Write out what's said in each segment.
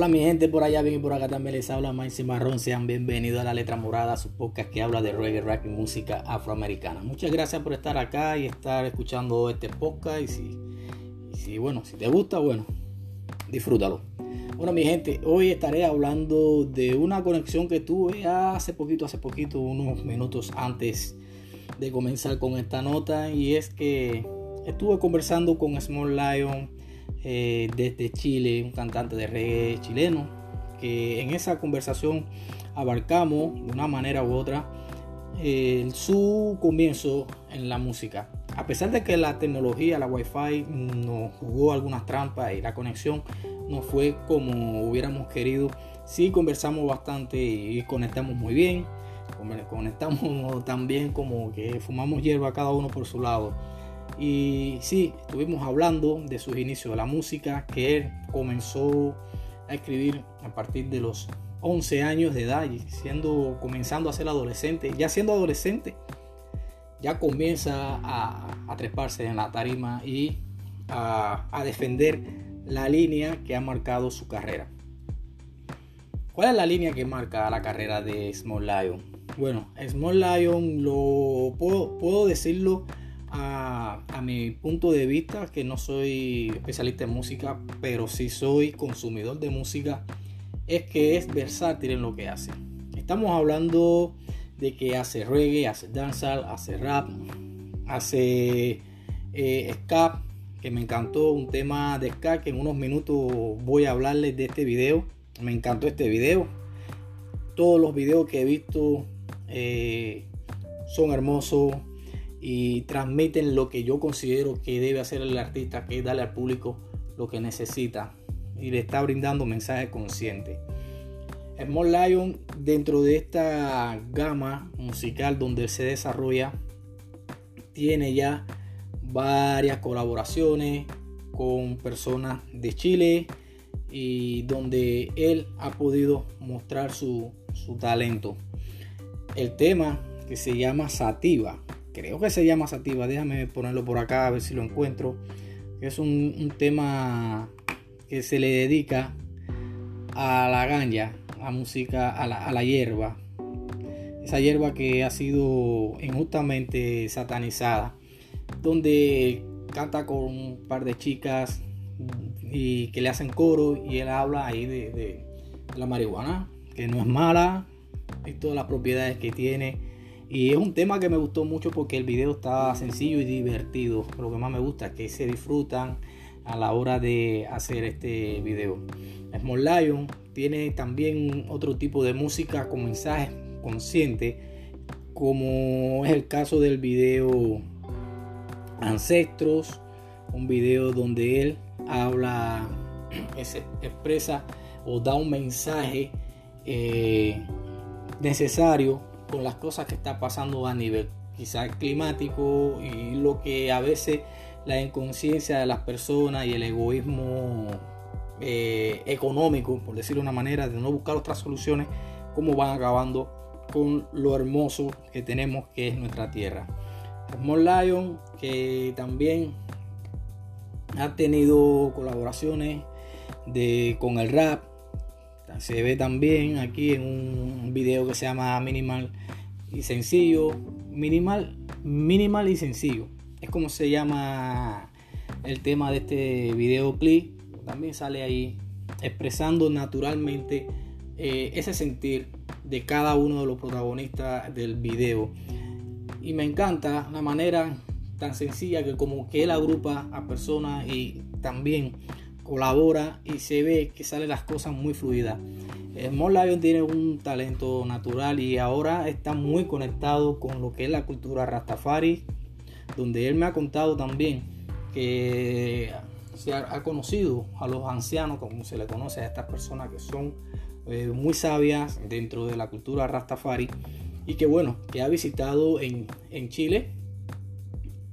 Hola mi gente por allá, bien y por acá también les habla Mike Marrón. Sean bienvenidos a La Letra Morada, su podcast que habla de reggae, rap y música afroamericana. Muchas gracias por estar acá y estar escuchando este podcast. Y si, si bueno, si te gusta, bueno, disfrútalo. Bueno mi gente, hoy estaré hablando de una conexión que tuve hace poquito, hace poquito, unos minutos antes de comenzar con esta nota. Y es que estuve conversando con Small Lion eh, desde Chile, un cantante de reggae chileno, que en esa conversación abarcamos de una manera u otra eh, su comienzo en la música. A pesar de que la tecnología, la wifi nos jugó algunas trampas y la conexión no fue como hubiéramos querido, sí conversamos bastante y conectamos muy bien. Conectamos también como que fumamos hierba cada uno por su lado. Y sí, estuvimos hablando de sus inicios de la música, que él comenzó a escribir a partir de los 11 años de edad, siendo, comenzando a ser adolescente. Ya siendo adolescente, ya comienza a, treparse en la tarima y a, defender la línea que ha marcado su carrera. ¿Cuál es la línea que marca la carrera de Small Lion? Bueno, Small Lion lo puedo decirlo a, mi punto de vista, que no soy especialista en música, pero sí soy consumidor de música, es que es versátil en lo que hace. Estamos hablando de que hace reggae, hace dancehall, hace rap, hace eh, ska, que me encantó un tema de ska que en unos minutos voy a hablarles de este video. Me encantó este video. Todos los videos que he visto eh, son hermosos y transmiten lo que yo considero que debe hacer el artista, que es darle al público lo que necesita y le está brindando mensaje consciente. Small Lion dentro de esta gama musical donde se desarrolla tiene ya varias colaboraciones con personas de Chile y donde él ha podido mostrar su, su talento. El tema que se llama Sativa creo que se llama Sativa, déjame ponerlo por acá a ver si lo encuentro. Es un, tema que se le dedica a la ganja, a música, a la, hierba. Esa hierba que ha sido injustamente satanizada. Donde canta con un par de chicas y que le hacen coro y él habla ahí de, de la marihuana, que no es mala y todas las propiedades que tiene y es un tema que me gustó mucho porque el video está sencillo y divertido. Lo que más me gusta es que se disfrutan a la hora de hacer este video. Small Lion tiene también otro tipo de música con mensaje consciente, como es el caso del video Ancestros, un video donde él habla, expresa o da un mensaje eh, necesario con las cosas que está pasando a nivel quizás climático y lo que a veces la inconsciencia de las personas y el egoísmo eh, económico, por decirlo de una manera, de no buscar otras soluciones, cómo van acabando con lo hermoso que tenemos que es nuestra tierra. Small Lion, que también ha tenido colaboraciones de, con el rap, se ve también aquí en un video que se llama Minimal y Sencillo. Minimal, minimal y sencillo. Es como se llama el tema de este videoclip. También sale ahí expresando naturalmente eh, ese sentir de cada uno de los protagonistas del video. Y me encanta la manera tan sencilla que como que él agrupa a personas y también colabora y se ve que salen las cosas muy fluidas. Small Lion tiene un talento natural y ahora está muy conectado con lo que es la cultura Rastafari, donde él me ha contado también que se ha, conocido a los ancianos, como se le conoce a estas personas que son eh, muy sabias dentro de la cultura Rastafari y que bueno, que ha visitado en, en Chile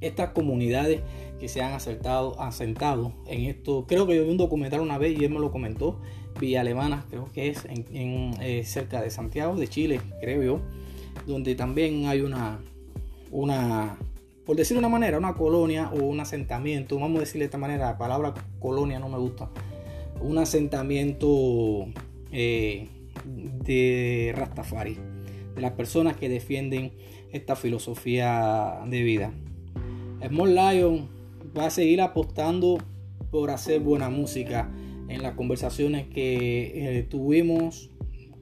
estas comunidades que se han acertado, asentado en esto. Creo que yo vi un documental una vez y él me lo comentó. Villa Alemana, creo que es en, eh, cerca de Santiago de Chile, creo yo, donde también hay una, una, por decirlo de una manera, una colonia o un asentamiento, vamos a decirle de esta manera, la palabra colonia no me gusta, un asentamiento eh, de Rastafari, de las personas que defienden esta filosofía de vida. Small Lion va a seguir apostando por hacer buena música. En las conversaciones que eh, tuvimos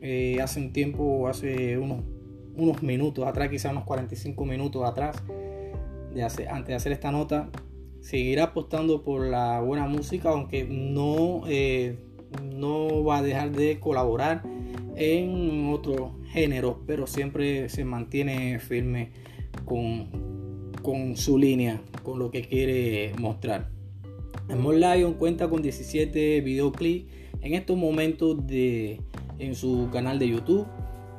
eh, hace un tiempo, hace unos, unos minutos atrás, quizás unos 45 minutos atrás, de antes de hacer esta nota, seguirá apostando por la buena música, aunque no, eh, no va a dejar de colaborar en otros géneros, pero siempre se mantiene firme con, con su línea, con lo que quiere mostrar. Small Lion cuenta con 17 videoclips en estos momentos de, en su canal de YouTube.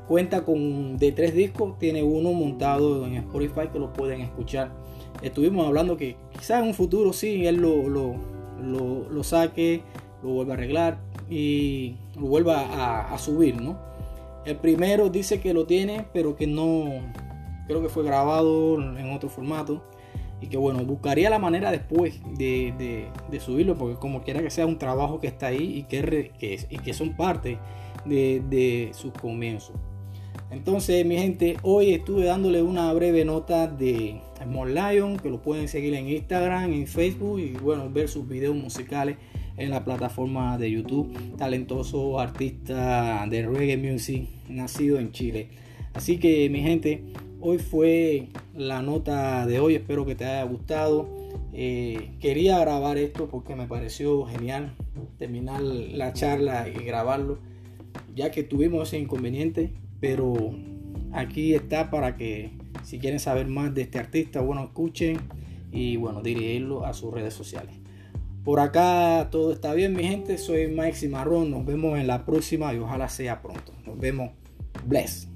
Cuenta con de tres discos, tiene uno montado en Spotify que lo pueden escuchar. Estuvimos hablando que quizás en un futuro sí, él lo, lo, saque, lo vuelva a arreglar y lo vuelva a, subir, ¿no? El primero dice que lo tiene, pero que no, creo que fue grabado en otro formato y que bueno, buscaría la manera después de, subirlo, porque como quiera que sea un trabajo que está ahí y que, y que son parte de, sus comienzos. Entonces, mi gente, hoy estuve dándole una breve nota de Small Lion, que lo pueden seguir en Instagram, en Facebook y bueno, ver sus videos musicales en la plataforma de YouTube. Talentoso artista de reggae music, nacido en Chile. Así que, mi gente, hoy fue la nota de hoy. Espero que te haya gustado. Eh, quería grabar esto porque me pareció genial terminar la charla y grabarlo ya que tuvimos ese inconveniente, pero aquí está para que si quieren saber más de este artista, bueno, escuchen y bueno, dirigirlo a sus redes sociales. Por acá todo está bien, mi gente. Soy Mike Cimarrón. Nos vemos en la próxima y ojalá sea pronto. Nos vemos. Bless.